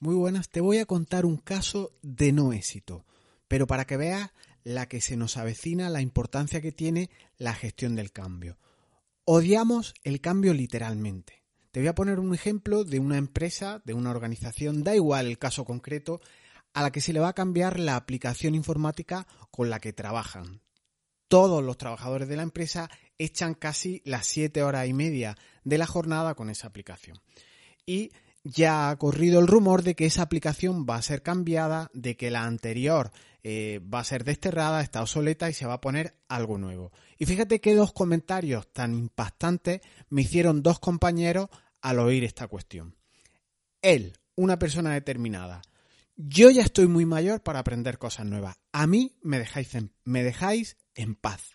Muy buenas, te voy a contar un caso de no éxito, pero para que veas la que se nos avecina, la importancia que tiene la gestión del cambio. Odiamos el cambio literalmente. Te voy a poner un ejemplo de una empresa, de una organización, da igual el caso concreto, a la que se le va a cambiar la aplicación informática con la que trabajan. Todos los trabajadores de la empresa echan casi las siete horas y media de la jornada con esa aplicación. Y ya ha corrido el rumor de que esa aplicación va a ser cambiada, de que la anterior eh, va a ser desterrada, está obsoleta y se va a poner algo nuevo. Y fíjate qué dos comentarios tan impactantes me hicieron dos compañeros al oír esta cuestión. Él, una persona determinada. Yo ya estoy muy mayor para aprender cosas nuevas. A mí me dejáis en, me dejáis en paz.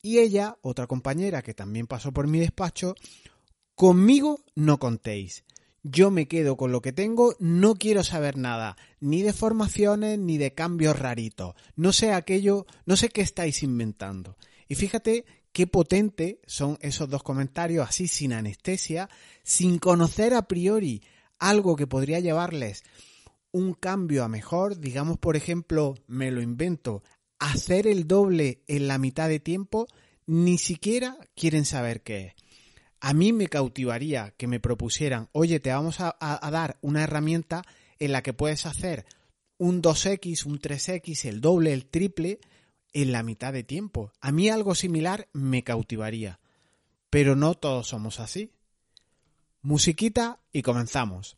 Y ella, otra compañera que también pasó por mi despacho, conmigo no contéis yo me quedo con lo que tengo, no quiero saber nada, ni de formaciones, ni de cambios raritos. No sé aquello, no sé qué estáis inventando. Y fíjate qué potente son esos dos comentarios, así sin anestesia, sin conocer a priori algo que podría llevarles un cambio a mejor, digamos por ejemplo, me lo invento, hacer el doble en la mitad de tiempo, ni siquiera quieren saber qué es. A mí me cautivaría que me propusieran, oye, te vamos a, dar una herramienta en la que puedes hacer un 2X, un 3X, el doble, el triple, en la mitad de tiempo. A mí algo similar me cautivaría. Pero no todos somos así. Musiquita y comenzamos.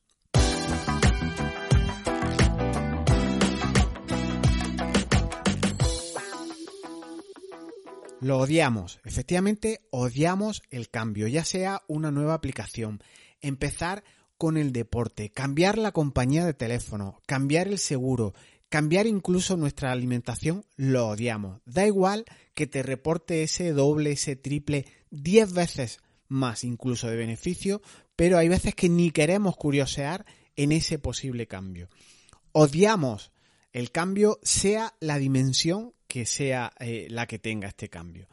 Lo odiamos, efectivamente odiamos el cambio, ya sea una nueva aplicación, empezar con el deporte, cambiar la compañía de teléfono, cambiar el seguro, cambiar incluso nuestra alimentación, lo odiamos. Da igual que te reporte ese doble, ese triple, 10 veces más incluso de beneficio, pero hay veces que ni queremos curiosear en ese posible cambio. Odiamos el cambio sea la dimensión que sea eh, la que tenga este cambio.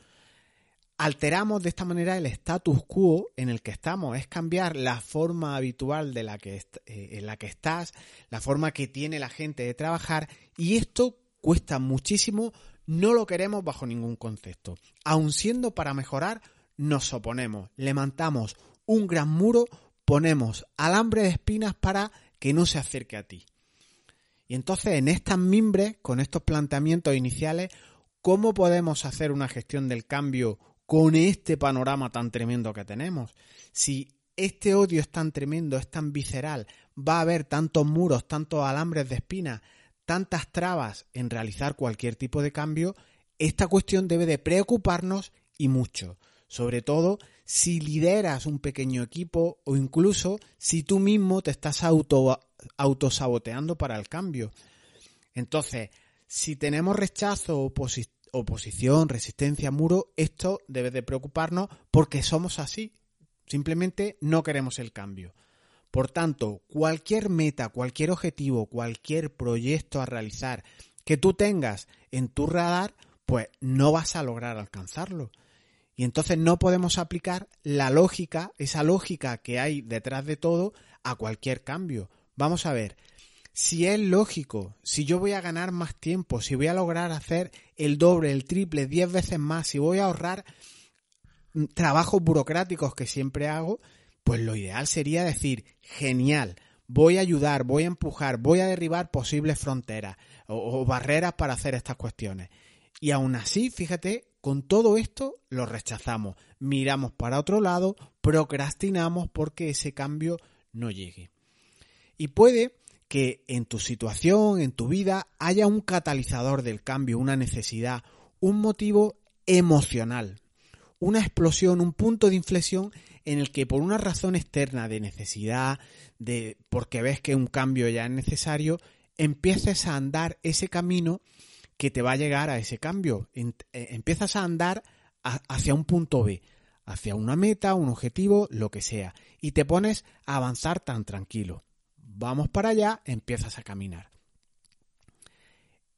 Alteramos de esta manera el status quo en el que estamos, es cambiar la forma habitual de la que eh, en la que estás, la forma que tiene la gente de trabajar y esto cuesta muchísimo, no lo queremos bajo ningún concepto. Aun siendo para mejorar, nos oponemos, levantamos un gran muro, ponemos alambre de espinas para que no se acerque a ti. Entonces en estas mimbres, con estos planteamientos iniciales, ¿cómo podemos hacer una gestión del cambio con este panorama tan tremendo que tenemos? Si este odio es tan tremendo, es tan visceral, va a haber tantos muros, tantos alambres de espina, tantas trabas en realizar cualquier tipo de cambio, esta cuestión debe de preocuparnos y mucho. Sobre todo si lideras un pequeño equipo o incluso si tú mismo te estás auto autosaboteando para el cambio. Entonces, si tenemos rechazo, oposición, resistencia, muro, esto debe de preocuparnos porque somos así. Simplemente no queremos el cambio. Por tanto, cualquier meta, cualquier objetivo, cualquier proyecto a realizar que tú tengas en tu radar, pues no vas a lograr alcanzarlo. Y entonces no podemos aplicar la lógica, esa lógica que hay detrás de todo, a cualquier cambio. Vamos a ver, si es lógico, si yo voy a ganar más tiempo, si voy a lograr hacer el doble, el triple, diez veces más, si voy a ahorrar trabajos burocráticos que siempre hago, pues lo ideal sería decir, genial, voy a ayudar, voy a empujar, voy a derribar posibles fronteras o, o barreras para hacer estas cuestiones. Y aún así, fíjate, con todo esto lo rechazamos, miramos para otro lado, procrastinamos porque ese cambio no llegue. Y puede que en tu situación, en tu vida, haya un catalizador del cambio, una necesidad, un motivo emocional, una explosión, un punto de inflexión en el que por una razón externa de necesidad, de porque ves que un cambio ya es necesario, empieces a andar ese camino que te va a llegar a ese cambio. Eh, empiezas a andar hacia un punto B, hacia una meta, un objetivo, lo que sea, y te pones a avanzar tan tranquilo vamos para allá, empiezas a caminar.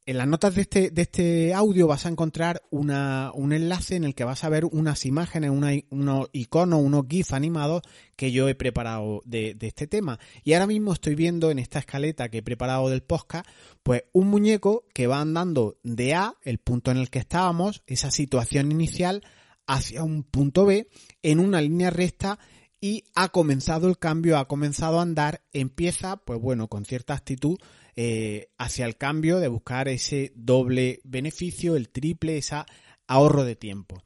En las notas de este, de este audio vas a encontrar una, un enlace en el que vas a ver unas imágenes, unos iconos, unos GIF animados que yo he preparado de, de, este tema. Y ahora mismo estoy viendo en esta escaleta que he preparado del podcast, pues un muñeco que va andando de A, el punto en el que estábamos, esa situación inicial, hacia un punto B, en una línea recta y ha comenzado el cambio, ha comenzado a andar, empieza, pues bueno, con cierta actitud eh, hacia el cambio de buscar ese doble beneficio, el triple, ese ahorro de tiempo.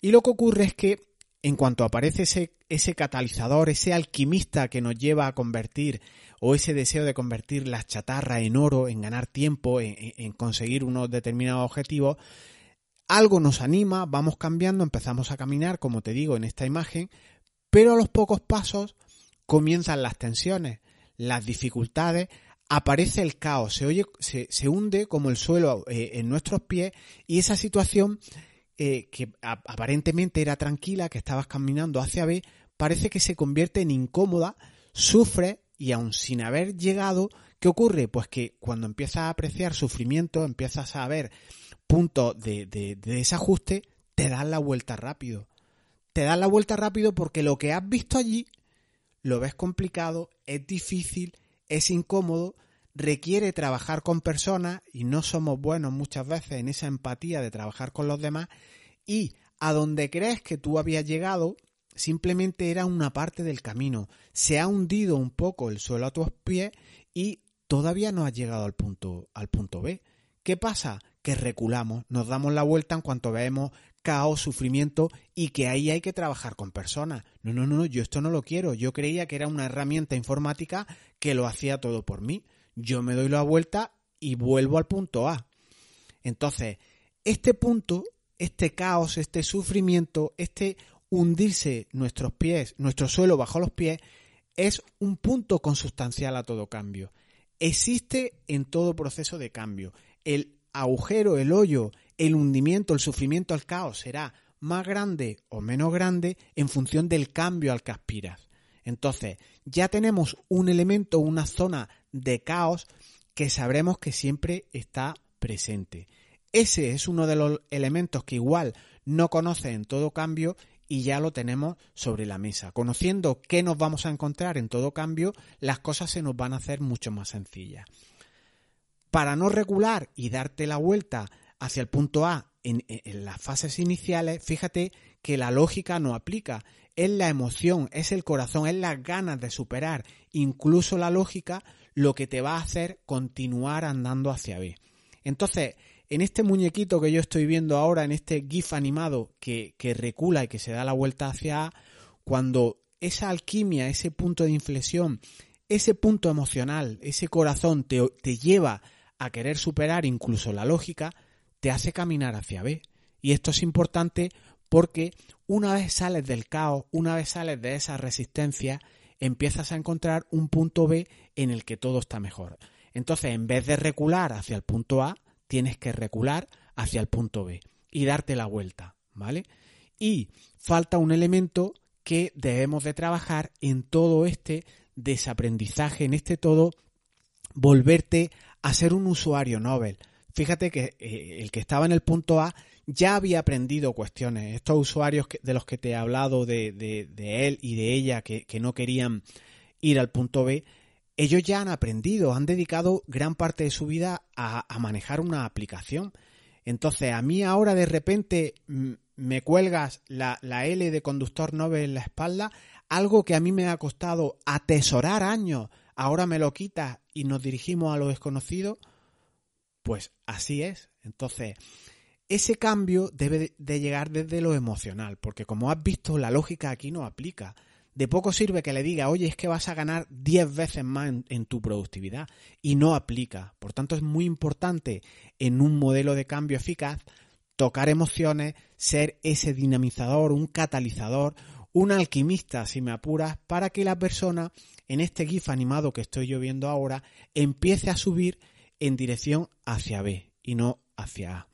Y lo que ocurre es que en cuanto aparece ese, ese catalizador, ese alquimista que nos lleva a convertir o ese deseo de convertir las chatarras en oro, en ganar tiempo, en, en conseguir unos determinados objetivos, algo nos anima, vamos cambiando, empezamos a caminar, como te digo en esta imagen, pero a los pocos pasos comienzan las tensiones, las dificultades, aparece el caos, se, oye, se, hunde como el suelo eh, en nuestros pies y esa situación eh, que aparentemente era tranquila, que estabas caminando hacia B, parece que se convierte en incómoda, sufre y aun sin haber llegado, ¿qué ocurre? Pues que cuando empiezas a apreciar sufrimiento, empiezas a ver puntos de, de desajuste, te das la vuelta rápido. Te das la vuelta rápido porque lo que has visto allí lo ves complicado, es difícil, es incómodo, requiere trabajar con personas y no somos buenos muchas veces en esa empatía de trabajar con los demás y a donde crees que tú habías llegado simplemente era una parte del camino. Se ha hundido un poco el suelo a tus pies y todavía no has llegado al punto, al punto B. ¿Qué pasa? Que reculamos, nos damos la vuelta en cuanto vemos caos, sufrimiento y que ahí hay que trabajar con personas. No, no, no, yo esto no lo quiero. Yo creía que era una herramienta informática que lo hacía todo por mí. Yo me doy la vuelta y vuelvo al punto A. Entonces, este punto, este caos, este sufrimiento, este hundirse nuestros pies, nuestro suelo bajo los pies, es un punto consustancial a todo cambio. Existe en todo proceso de cambio. El agujero, el hoyo, el hundimiento, el sufrimiento, el caos será más grande o menos grande en función del cambio al que aspiras. Entonces, ya tenemos un elemento, una zona de caos que sabremos que siempre está presente. Ese es uno de los elementos que igual no conoce en todo cambio y ya lo tenemos sobre la mesa. Conociendo qué nos vamos a encontrar en todo cambio, las cosas se nos van a hacer mucho más sencillas. Para no regular y darte la vuelta hacia el punto A en, las fases iniciales, fíjate que la lógica no aplica. Es la emoción, es el corazón, es las ganas de superar incluso la lógica lo que te va a hacer continuar andando hacia B. Entonces, en este muñequito que yo estoy viendo ahora, en este GIF animado que, que recula y que se da la vuelta hacia A, cuando esa alquimia, ese punto de inflexión, ese punto emocional, ese corazón te, te lleva a querer superar incluso la lógica, te hace caminar hacia B. Y esto es importante porque una vez sales del caos, una vez sales de esa resistencia, empiezas a encontrar un punto B en el que todo está mejor. Entonces, en vez de recular hacia el punto A, tienes que recular hacia el punto B y darte la vuelta, ¿vale? Y falta un elemento que debemos de trabajar en todo este desaprendizaje, en este todo volverte a ser un usuario Nobel. Fíjate que eh, el que estaba en el punto A ya había aprendido cuestiones. Estos usuarios de los que te he hablado de, él y de ella que, no querían ir al punto B, ellos ya han aprendido, han dedicado gran parte de su vida a, manejar una aplicación. Entonces, a mí ahora de repente me cuelgas la, L de conductor Nobel en la espalda, algo que a mí me ha costado atesorar años, ahora me lo quitas y nos dirigimos a lo desconocido, pues así es. Entonces, ese cambio debe de llegar desde lo emocional, porque como has visto, la lógica aquí no aplica. De poco sirve que le diga, oye, es que vas a ganar 10 veces más en, tu productividad y no aplica. Por tanto, es muy importante en un modelo de cambio eficaz tocar emociones, ser ese dinamizador, un catalizador, un alquimista, si me apuras, para que la persona, en este GIF animado que estoy yo viendo ahora, empiece a subir en dirección hacia B y no hacia A.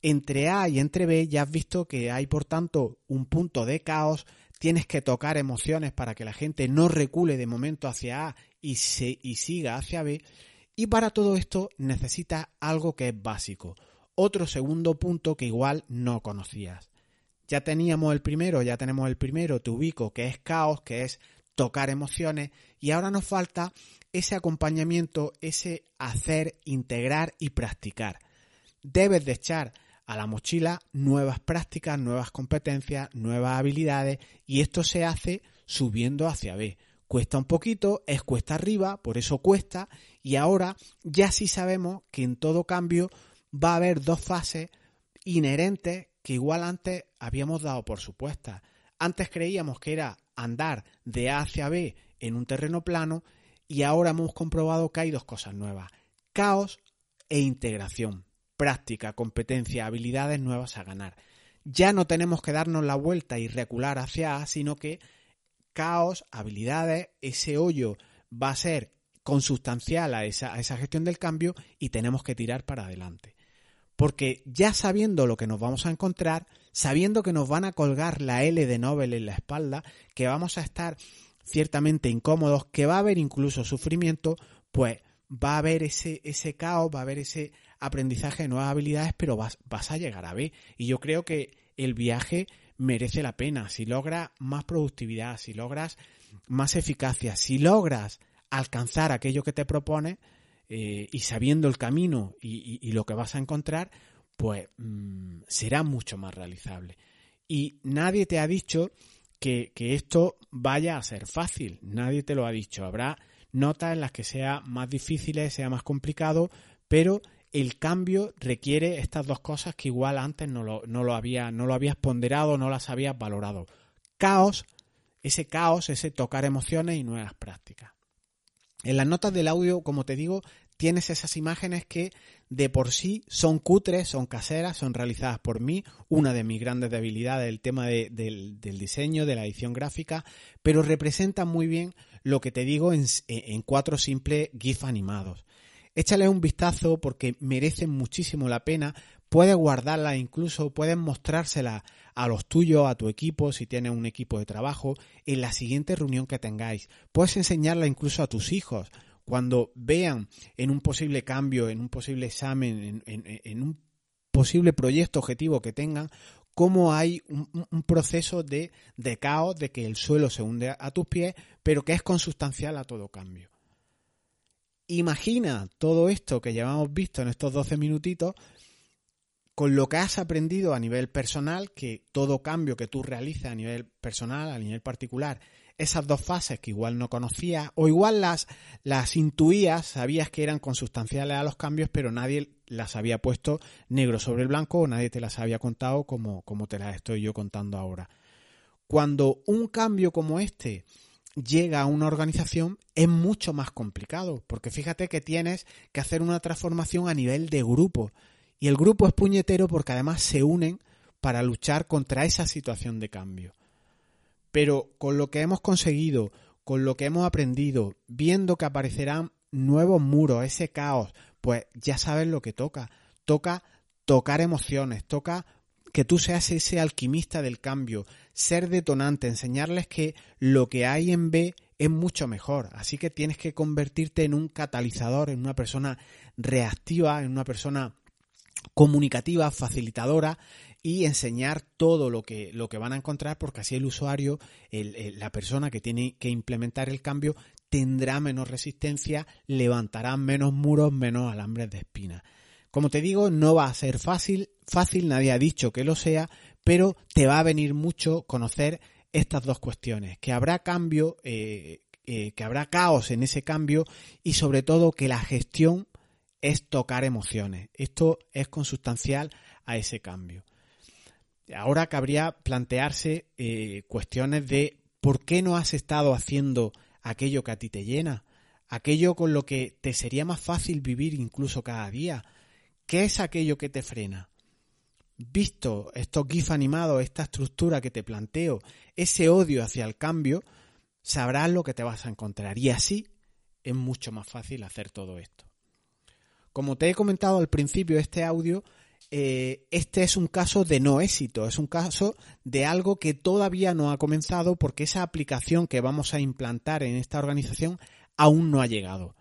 Entre A y entre B ya has visto que hay, por tanto, un punto de caos, tienes que tocar emociones para que la gente no recule de momento hacia A y, se, y siga hacia B, Y para todo esto necesitas algo que es básico. Otro segundo punto que igual no conocías. Ya teníamos el primero, ya tenemos el primero, te ubico, que es caos, que es tocar emociones, y ahora nos falta ese acompañamiento, ese hacer, integrar y practicar. Debes de echar a la mochila nuevas prácticas, nuevas competencias, nuevas habilidades y esto se hace subiendo hacia B. Cuesta un poquito, es cuesta arriba, por eso cuesta y ahora ya sí sabemos que en todo cambio va a haber dos fases inherentes que igual antes habíamos dado por supuestas. Antes creíamos que era andar de A hacia B en un terreno plano y ahora hemos comprobado que hay dos cosas nuevas, caos e integración práctica, competencia, habilidades nuevas a ganar. Ya no tenemos que darnos la vuelta y recular hacia A, sino que caos, habilidades, ese hoyo va a ser consustancial a esa, a esa gestión del cambio y tenemos que tirar para adelante. Porque ya sabiendo lo que nos vamos a encontrar, sabiendo que nos van a colgar la L de Nobel en la espalda, que vamos a estar ciertamente incómodos, que va a haber incluso sufrimiento, pues va a haber ese, ese caos, va a haber ese aprendizaje de nuevas habilidades, pero vas, vas a llegar a B. Y yo creo que el viaje merece la pena. Si logras más productividad, si logras más eficacia, si logras alcanzar aquello que te propones eh, y sabiendo el camino y, lo que vas a encontrar, pues mm, será mucho más realizable. Y nadie te ha dicho que, que, esto vaya a ser fácil, nadie te lo ha dicho. Habrá notas en las que sea más difíciles, sea más complicado, pero el cambio requiere estas dos cosas que igual antes no lo, no lo, había, no lo habías ponderado, no las habías valorado. Caos, ese caos, ese tocar emociones y nuevas prácticas. En las notas del audio, como te digo, tienes esas imágenes que de por sí son cutres, son caseras, son realizadas por mí, una de mis grandes debilidades, el tema del, diseño, de la edición gráfica, pero representan muy bien lo que te digo en, en cuatro simples GIF animados. Échale un vistazo porque merecen muchísimo la pena. Puedes guardarla incluso, puedes mostrársela a los tuyos, a tu equipo, si tienes un equipo de trabajo, en la siguiente reunión que tengáis. Puedes enseñarla incluso a tus hijos. Cuando vean en un posible cambio, en un posible examen, en, un posible proyecto objetivo que tengan, cómo hay un, proceso de, de caos, de que el suelo se hunde a tus pies, pero que es consustancial a todo cambio. Imagina todo esto que llevamos visto en estos 12 minutitos con lo que has aprendido a nivel personal, que todo cambio que tú realizas a nivel personal, a nivel particular, esas dos fases que igual no conocías o igual las, las intuías, sabías que eran consustanciales a los cambios, pero nadie las había puesto negro sobre el blanco o nadie te las había contado como, como te las estoy yo contando ahora. Cuando un cambio como este llega a una organización es mucho más complicado, porque fíjate que tienes que hacer una transformación a nivel de grupo. Y el grupo es puñetero porque además se unen para luchar contra esa situación de cambio. Pero con lo que hemos conseguido, con lo que hemos aprendido, viendo que aparecerán nuevos muros, ese caos, pues ya sabes lo que toca. Toca tocar emociones, toca que tú seas ese alquimista del cambio, ser detonante, enseñarles que lo que hay en B es mucho mejor. Así que tienes que convertirte en un catalizador, en una persona reactiva, en una persona comunicativa, facilitadora y enseñar todo lo que, lo que van a encontrar porque así el usuario, la persona que tiene que implementar el cambio tendrá menos resistencia, levantará menos muros, menos alambres de espina. Como te digo, no va a ser fácil, fácil, nadie ha dicho que lo sea, pero te va a venir mucho conocer estas dos cuestiones, que habrá cambio, eh, eh, que habrá caos en ese cambio y sobre todo que la gestión es tocar emociones. Esto es consustancial a ese cambio. Ahora cabría plantearse eh, cuestiones de por qué no has estado haciendo aquello que a ti te llena, aquello con lo que te sería más fácil vivir incluso cada día, ¿Qué es aquello que te frena? Visto estos GIF animados, esta estructura que te planteo, ese odio hacia el cambio, sabrás lo que te vas a encontrar. Y así es mucho más fácil hacer todo esto. Como te he comentado al principio de este audio, eh, este es un caso de no éxito, es un caso de algo que todavía no ha comenzado porque esa aplicación que vamos a implantar en esta organización aún no ha llegado.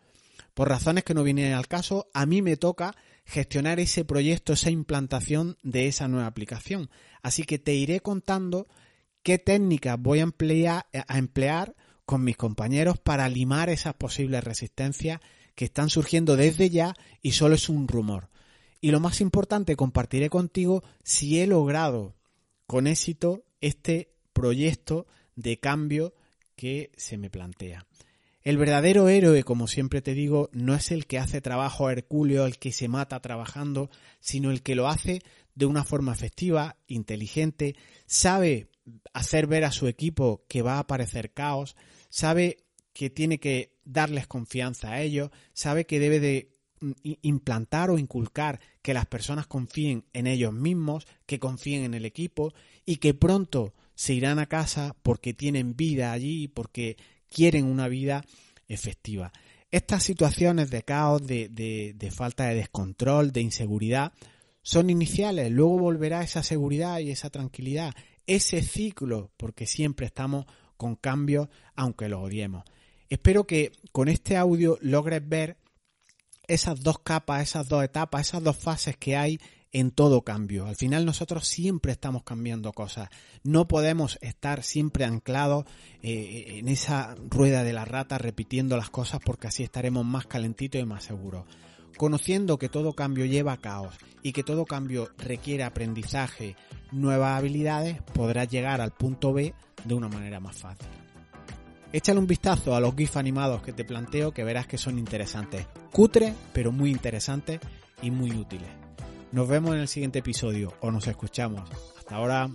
por razones que no vienen al caso, a mí me toca gestionar ese proyecto, esa implantación de esa nueva aplicación. Así que te iré contando qué técnicas voy a emplear, a emplear con mis compañeros para limar esas posibles resistencias que están surgiendo desde ya y solo es un rumor. Y lo más importante, compartiré contigo si he logrado con éxito este proyecto de cambio que se me plantea. El verdadero héroe, como siempre te digo, no es el que hace trabajo hercúleo, el que se mata trabajando, sino el que lo hace de una forma efectiva, inteligente, sabe hacer ver a su equipo que va a aparecer caos, sabe que tiene que darles confianza a ellos, sabe que debe de implantar o inculcar que las personas confíen en ellos mismos, que confíen en el equipo y que pronto se irán a casa porque tienen vida allí, porque quieren una vida efectiva. Estas situaciones de caos, de, de, falta de descontrol, de inseguridad, son iniciales, luego volverá esa seguridad y esa tranquilidad, ese ciclo, porque siempre estamos con cambios, aunque lo odiemos. Espero que con este audio logres ver esas dos capas, esas dos etapas, esas dos fases que hay en todo cambio. Al final nosotros siempre estamos cambiando cosas. No podemos estar siempre anclados eh, en esa rueda de la rata repitiendo las cosas porque así estaremos más calentitos y más seguros. Conociendo que todo cambio lleva a caos y que todo cambio requiere aprendizaje, nuevas habilidades, podrás llegar al punto B de una manera más fácil. Échale un vistazo a los GIF animados que te planteo que verás que son interesantes. Cutre, pero muy interesantes y muy útiles. Nos vemos en el siguiente episodio o nos escuchamos. Hasta ahora.